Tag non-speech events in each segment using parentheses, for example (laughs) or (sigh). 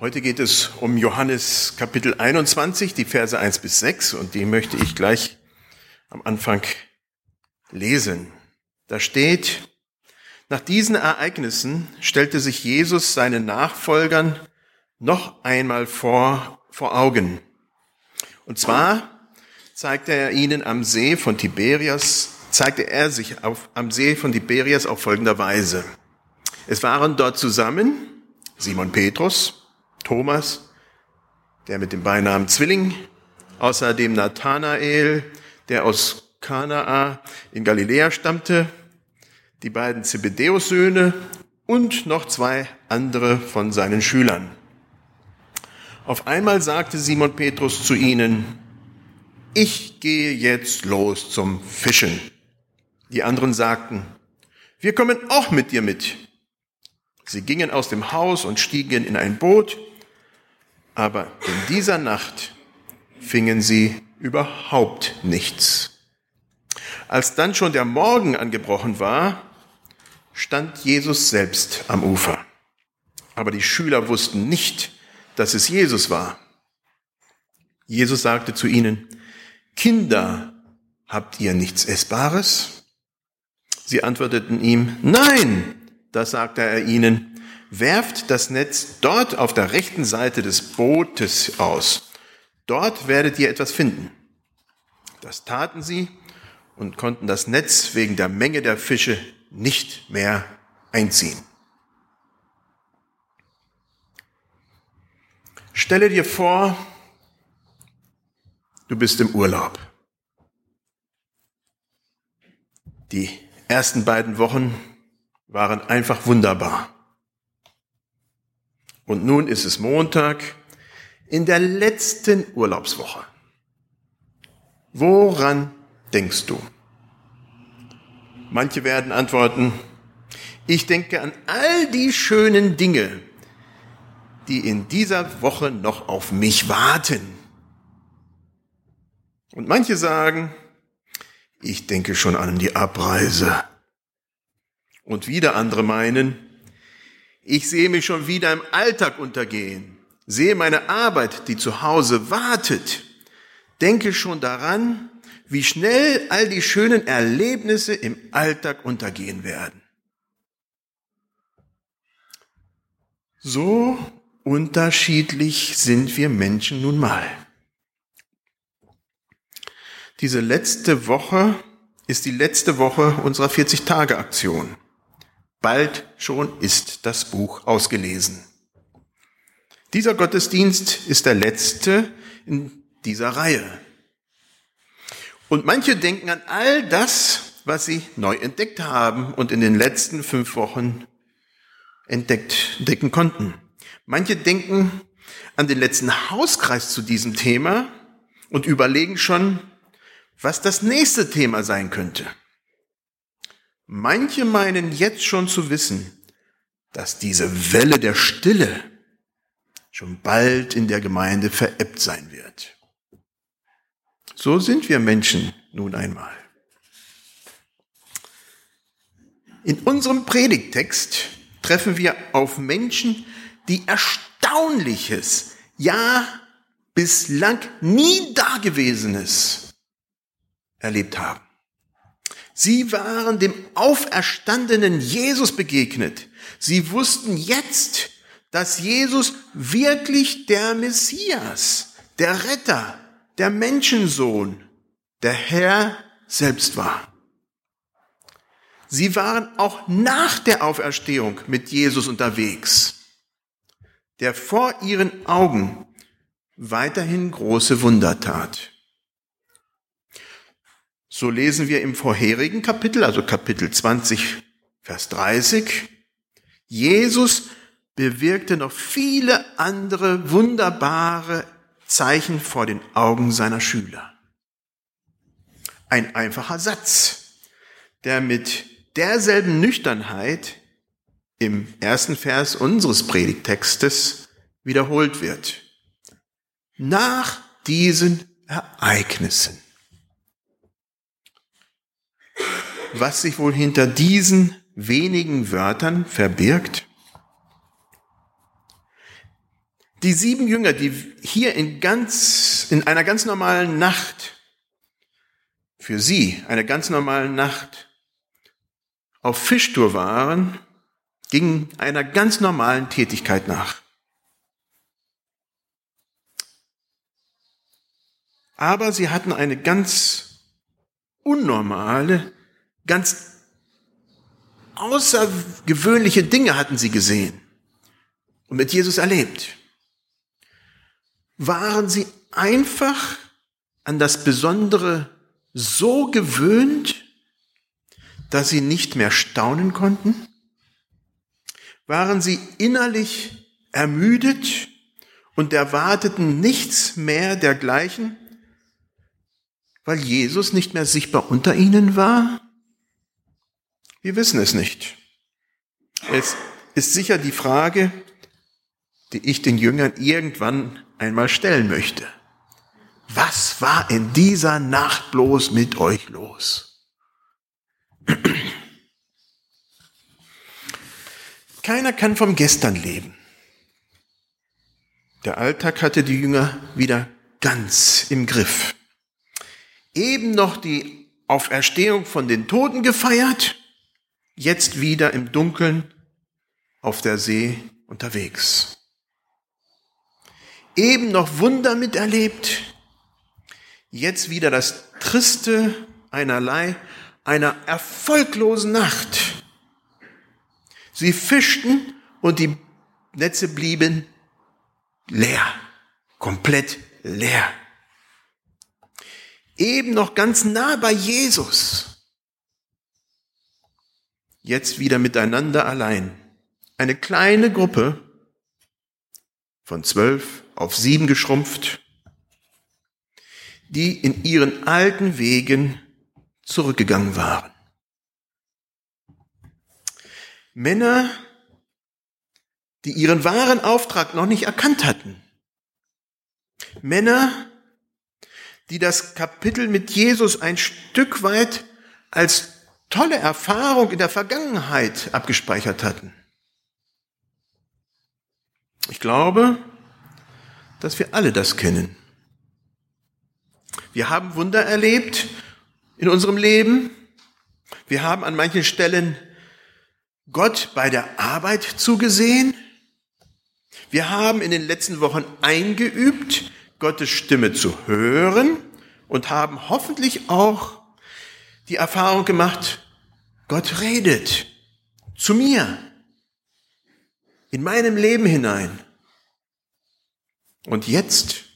Heute geht es um Johannes Kapitel 21, die Verse 1 bis 6 und die möchte ich gleich am Anfang lesen. Da steht, nach diesen Ereignissen stellte sich Jesus seinen Nachfolgern noch einmal vor, vor Augen. Und zwar zeigte er ihnen am See von Tiberias, zeigte er sich auf, am See von Tiberias auf folgender Weise. Es waren dort zusammen Simon Petrus, Thomas, der mit dem Beinamen Zwilling, außerdem Nathanael, der aus Kanaa in Galiläa stammte, die beiden Zebedeus-Söhne und noch zwei andere von seinen Schülern. Auf einmal sagte Simon Petrus zu ihnen, ich gehe jetzt los zum Fischen. Die anderen sagten, wir kommen auch mit dir mit. Sie gingen aus dem Haus und stiegen in ein Boot aber in dieser Nacht fingen sie überhaupt nichts. Als dann schon der Morgen angebrochen war, stand Jesus selbst am Ufer. Aber die Schüler wussten nicht, dass es Jesus war. Jesus sagte zu ihnen, Kinder, habt ihr nichts Essbares? Sie antworteten ihm, nein. Da sagte er ihnen, werft das Netz dort auf der rechten Seite des Bootes aus. Dort werdet ihr etwas finden. Das taten sie und konnten das Netz wegen der Menge der Fische nicht mehr einziehen. Stelle dir vor, du bist im Urlaub. Die ersten beiden Wochen waren einfach wunderbar. Und nun ist es Montag in der letzten Urlaubswoche. Woran denkst du? Manche werden antworten, ich denke an all die schönen Dinge, die in dieser Woche noch auf mich warten. Und manche sagen, ich denke schon an die Abreise. Und wieder andere meinen, ich sehe mich schon wieder im Alltag untergehen, sehe meine Arbeit, die zu Hause wartet, denke schon daran, wie schnell all die schönen Erlebnisse im Alltag untergehen werden. So unterschiedlich sind wir Menschen nun mal. Diese letzte Woche ist die letzte Woche unserer 40-Tage-Aktion. Bald schon ist das Buch ausgelesen. Dieser Gottesdienst ist der letzte in dieser Reihe. Und manche denken an all das, was sie neu entdeckt haben und in den letzten fünf Wochen entdeckt, entdecken konnten. Manche denken an den letzten Hauskreis zu diesem Thema und überlegen schon, was das nächste Thema sein könnte. Manche meinen jetzt schon zu wissen, dass diese Welle der Stille schon bald in der Gemeinde verebbt sein wird. So sind wir Menschen nun einmal. In unserem Predigtext treffen wir auf Menschen, die Erstaunliches, ja bislang nie Dagewesenes erlebt haben. Sie waren dem auferstandenen Jesus begegnet. Sie wussten jetzt, dass Jesus wirklich der Messias, der Retter, der Menschensohn, der Herr selbst war. Sie waren auch nach der Auferstehung mit Jesus unterwegs, der vor ihren Augen weiterhin große Wunder tat. So lesen wir im vorherigen Kapitel, also Kapitel 20, Vers 30, Jesus bewirkte noch viele andere wunderbare Zeichen vor den Augen seiner Schüler. Ein einfacher Satz, der mit derselben Nüchternheit im ersten Vers unseres Predigtextes wiederholt wird. Nach diesen Ereignissen was sich wohl hinter diesen wenigen Wörtern verbirgt? Die sieben Jünger, die hier in ganz, in einer ganz normalen Nacht, für sie eine ganz normale Nacht auf Fischtour waren, gingen einer ganz normalen Tätigkeit nach. Aber sie hatten eine ganz unnormale, ganz außergewöhnliche Dinge hatten sie gesehen und mit Jesus erlebt. Waren sie einfach an das Besondere so gewöhnt, dass sie nicht mehr staunen konnten? Waren sie innerlich ermüdet und erwarteten nichts mehr dergleichen, weil Jesus nicht mehr sichtbar unter ihnen war? Wir wissen es nicht. Es ist sicher die Frage, die ich den Jüngern irgendwann einmal stellen möchte. Was war in dieser Nacht bloß mit euch los? Keiner kann vom Gestern leben. Der Alltag hatte die Jünger wieder ganz im Griff. Eben noch die Auferstehung von den Toten gefeiert, jetzt wieder im Dunkeln auf der See unterwegs. Eben noch Wunder miterlebt, jetzt wieder das Triste einerlei einer erfolglosen Nacht. Sie fischten und die Netze blieben leer, komplett leer. Eben noch ganz nah bei Jesus. Jetzt wieder miteinander allein. Eine kleine Gruppe von zwölf auf sieben geschrumpft die in ihren alten Wegen zurückgegangen waren. Männer, die ihren wahren Auftrag noch nicht erkannt hatten. Männer, die das Kapitel mit Jesus ein Stück weit als tolle Erfahrung in der Vergangenheit abgespeichert hatten. Ich glaube, dass wir alle das kennen. Wir haben Wunder erlebt in unserem Leben. Wir haben an manchen Stellen Gott bei der Arbeit zugesehen. Wir haben in den letzten Wochen eingeübt, Gottes Stimme zu hören und haben hoffentlich auch die Erfahrung gemacht, Gott redet zu mir, in meinem Leben hinein. Und jetzt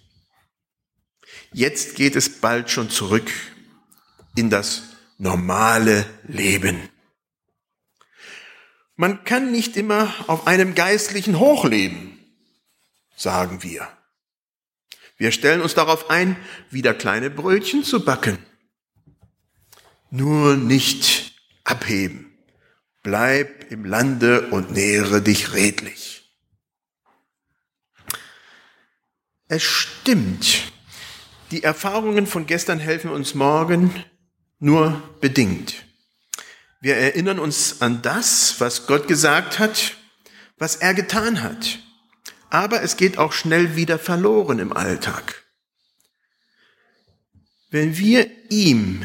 Jetzt geht es bald schon zurück in das normale Leben. Man kann nicht immer auf einem geistlichen Hoch leben, sagen wir. Wir stellen uns darauf ein, wieder kleine Brötchen zu backen. Nur nicht abheben. Bleib im Lande und nähere dich redlich. Es stimmt, die Erfahrungen von gestern helfen uns morgen nur bedingt. Wir erinnern uns an das, was Gott gesagt hat, was er getan hat. Aber es geht auch schnell wieder verloren im Alltag. Wenn wir ihm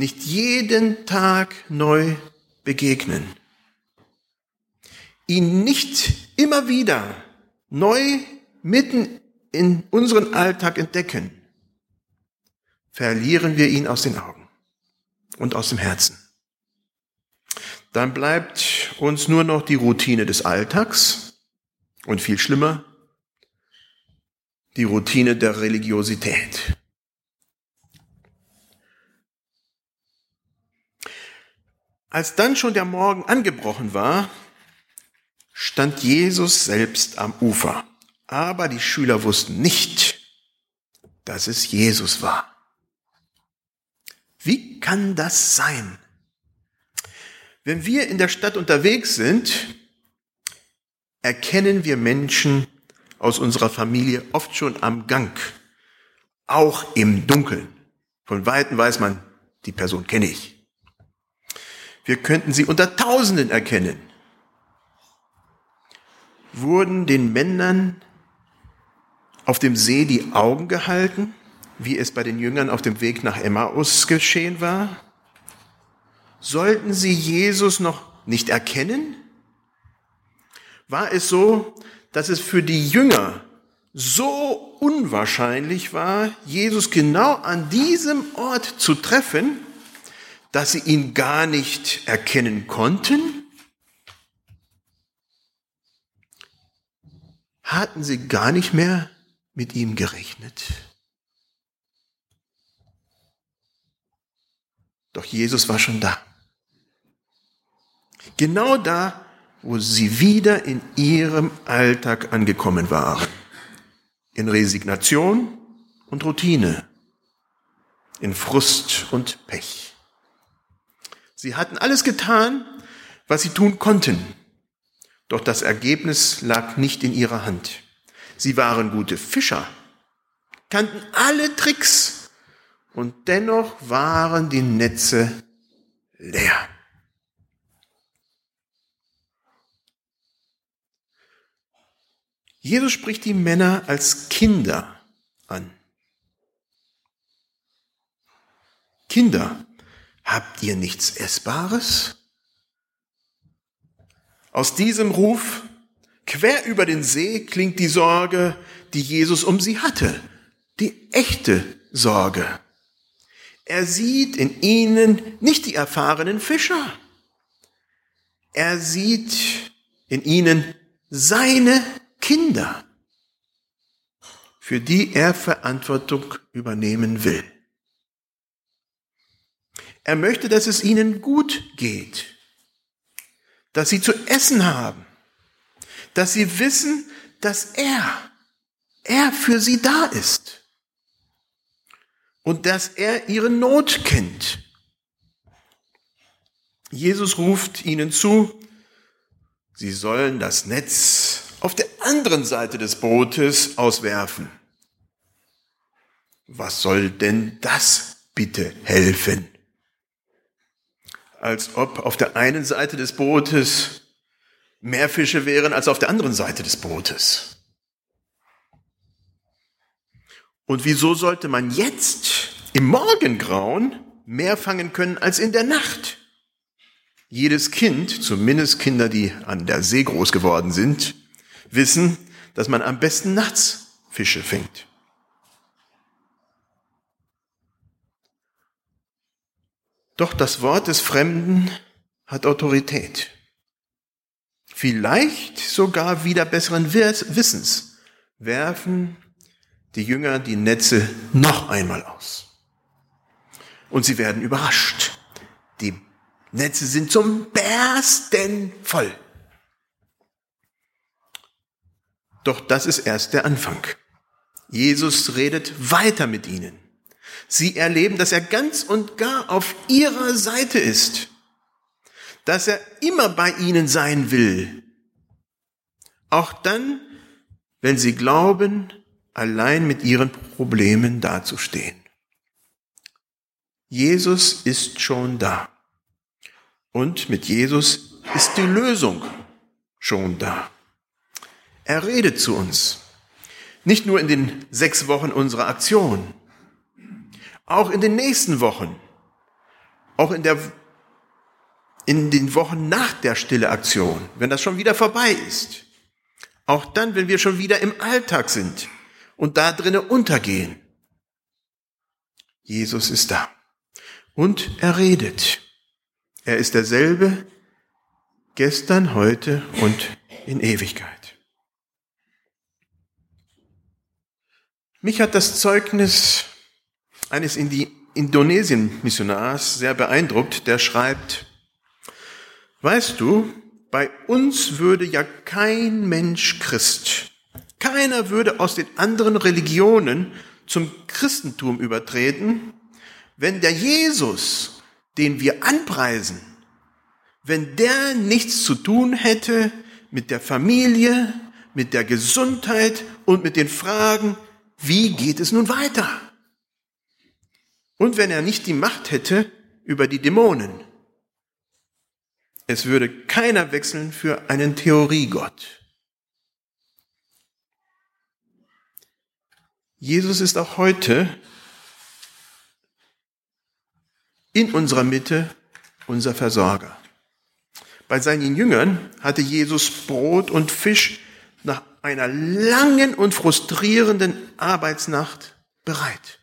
nicht jeden Tag neu begegnen, ihn nicht immer wieder neu mitten in unseren Alltag entdecken, verlieren wir ihn aus den Augen und aus dem Herzen. Dann bleibt uns nur noch die Routine des Alltags und viel schlimmer, die Routine der Religiosität. Als dann schon der Morgen angebrochen war, stand Jesus selbst am Ufer. Aber die Schüler wussten nicht, dass es Jesus war. Wie kann das sein? Wenn wir in der Stadt unterwegs sind, erkennen wir Menschen aus unserer Familie oft schon am Gang, auch im Dunkeln. Von weitem weiß man, die Person kenne ich. Wir könnten sie unter Tausenden erkennen. Wurden den Männern auf dem See die Augen gehalten, wie es bei den Jüngern auf dem Weg nach Emmaus geschehen war? Sollten sie Jesus noch nicht erkennen? War es so, dass es für die Jünger so unwahrscheinlich war, Jesus genau an diesem Ort zu treffen, dass sie ihn gar nicht erkennen konnten? Hatten sie gar nicht mehr mit ihm gerechnet? Doch Jesus war schon da. Genau da, wo sie wieder in ihrem Alltag angekommen waren. In Resignation und Routine. In Frust und Pech. Sie hatten alles getan, was sie tun konnten. Doch das Ergebnis lag nicht in ihrer Hand. Sie waren gute Fischer, kannten alle Tricks und dennoch waren die Netze leer. Jesus spricht die Männer als Kinder an. Kinder, habt ihr nichts Essbares? Aus diesem Ruf quer über den See klingt die Sorge, die Jesus um sie hatte, die echte Sorge. Er sieht in ihnen nicht die erfahrenen Fischer. Er sieht in ihnen seine Kinder, für die er Verantwortung übernehmen will. Er möchte, dass es ihnen gut geht, dass sie zu essen haben, dass sie wissen, dass er, er für sie da ist und dass er ihre Not kennt. Jesus ruft ihnen zu, sie sollen das Netz auf der anderen Seite des Bootes auswerfen. Was soll denn das bitte helfen? Als ob auf der einen Seite des Bootes mehr Fische wären als auf der anderen Seite des Bootes. Und wieso sollte man jetzt im Morgengrauen mehr fangen können als in der Nacht? Jedes Kind, zumindest Kinder, die an der See groß geworden sind, wissen, dass man am besten nachts Fische fängt. Doch das Wort des Fremden hat Autorität. Vielleicht sogar wieder besseren Wissens werfen die Jünger die Netze noch einmal aus. Und sie werden überrascht. Die Netze sind zum Bersten voll. Doch das ist erst der Anfang. Jesus redet weiter mit ihnen. Sie erleben, dass er ganz und gar auf ihrer Seite ist, dass er immer bei ihnen sein will. Auch dann, wenn sie glauben, allein mit ihren Problemen dazustehen. Jesus ist schon da. Und mit Jesus ist die Lösung schon da. Er redet zu uns. Nicht nur in den sechs Wochen unserer Aktion, auch in den nächsten Wochen, auch in, der, in den Wochen nach der stille Aktion, wenn das schon wieder vorbei ist. Auch dann, wenn wir schon wieder im Alltag sind und da drinnen untergehen. Jesus ist da. Und er redet. Er ist derselbe gestern, heute und in Ewigkeit. Mich hat das Zeugnis eines Indonesien-Missionars sehr beeindruckt, der schreibt, weißt du, bei uns würde ja kein Mensch Christ, keiner würde aus den anderen Religionen zum Christentum übertreten, wenn der Jesus, den wir anpreisen, wenn der nichts zu tun hätte mit der Familie, mit der Gesundheit und mit den Fragen, wie geht es nun weiter? Und wenn er nicht die Macht hätte über die Dämonen, es würde keiner wechseln für einen Theoriegott. Jesus ist auch heute in unserer Mitte unser Versorger. Bei seinen Jüngern hatte Jesus Brot und Fisch nach einer langen und frustrierenden Arbeitsnacht bereit.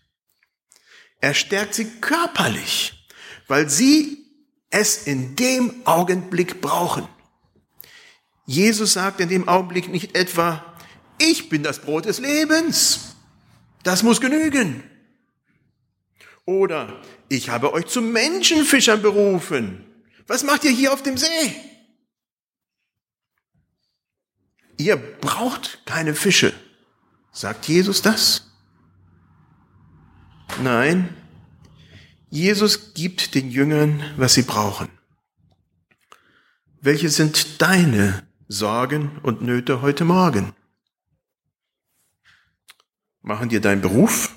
Er stärkt sie körperlich, weil sie es in dem Augenblick brauchen. Jesus sagt in dem Augenblick nicht etwa, ich bin das Brot des Lebens. Das muss genügen. Oder ich habe euch zu Menschenfischern berufen. Was macht ihr hier auf dem See? Ihr braucht keine Fische. Sagt Jesus das? Nein, Jesus gibt den Jüngern, was sie brauchen. Welche sind deine Sorgen und Nöte heute Morgen? Machen dir dein Beruf,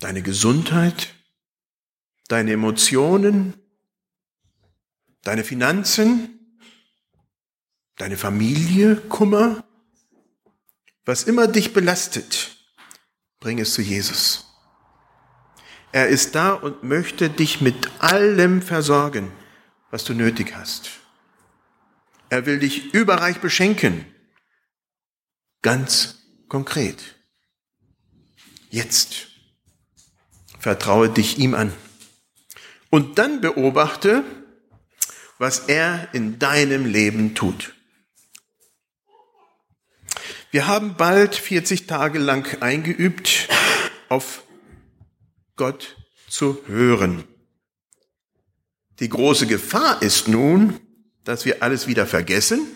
deine Gesundheit, deine Emotionen, deine Finanzen, deine Familie Kummer? Was immer dich belastet, bring es zu Jesus. Er ist da und möchte dich mit allem versorgen, was du nötig hast. Er will dich überreich beschenken. Ganz konkret. Jetzt. Vertraue dich ihm an. Und dann beobachte, was er in deinem Leben tut. Wir haben bald 40 Tage lang eingeübt, auf Gott zu hören. Die große Gefahr ist nun, dass wir alles wieder vergessen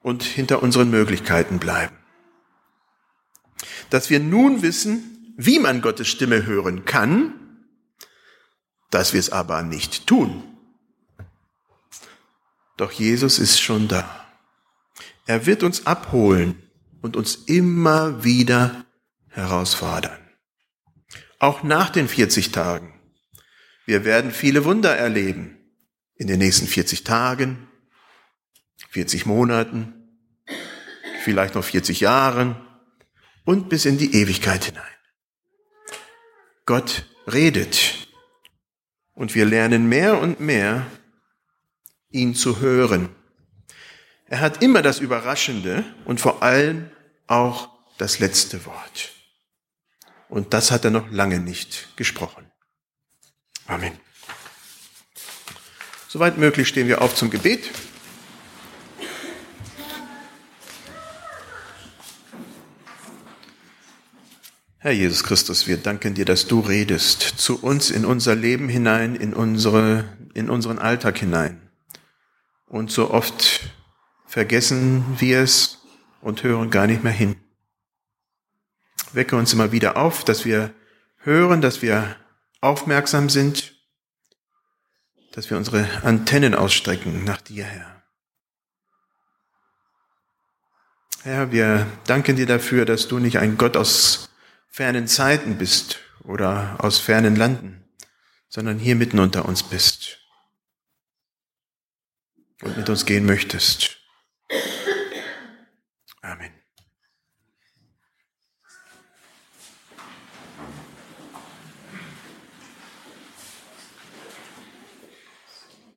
und hinter unseren Möglichkeiten bleiben. Dass wir nun wissen, wie man Gottes Stimme hören kann, dass wir es aber nicht tun. Doch Jesus ist schon da. Er wird uns abholen und uns immer wieder herausfordern. Auch nach den 40 Tagen. Wir werden viele Wunder erleben in den nächsten 40 Tagen, 40 Monaten, vielleicht noch 40 Jahren und bis in die Ewigkeit hinein. Gott redet und wir lernen mehr und mehr, ihn zu hören. Er hat immer das Überraschende und vor allem auch das letzte Wort. Und das hat er noch lange nicht gesprochen. Amen. Soweit möglich stehen wir auf zum Gebet. Herr Jesus Christus, wir danken dir, dass du redest zu uns in unser Leben hinein, in, unsere, in unseren Alltag hinein. Und so oft vergessen wir es und hören gar nicht mehr hin. Wecke uns immer wieder auf, dass wir hören, dass wir aufmerksam sind dass wir unsere Antennen ausstrecken nach dir, Herr. Herr, wir danken dir dafür, dass du nicht ein Gott aus fernen Zeiten bist oder aus fernen Landen, sondern hier mitten unter uns bist und mit uns gehen möchtest. you (laughs)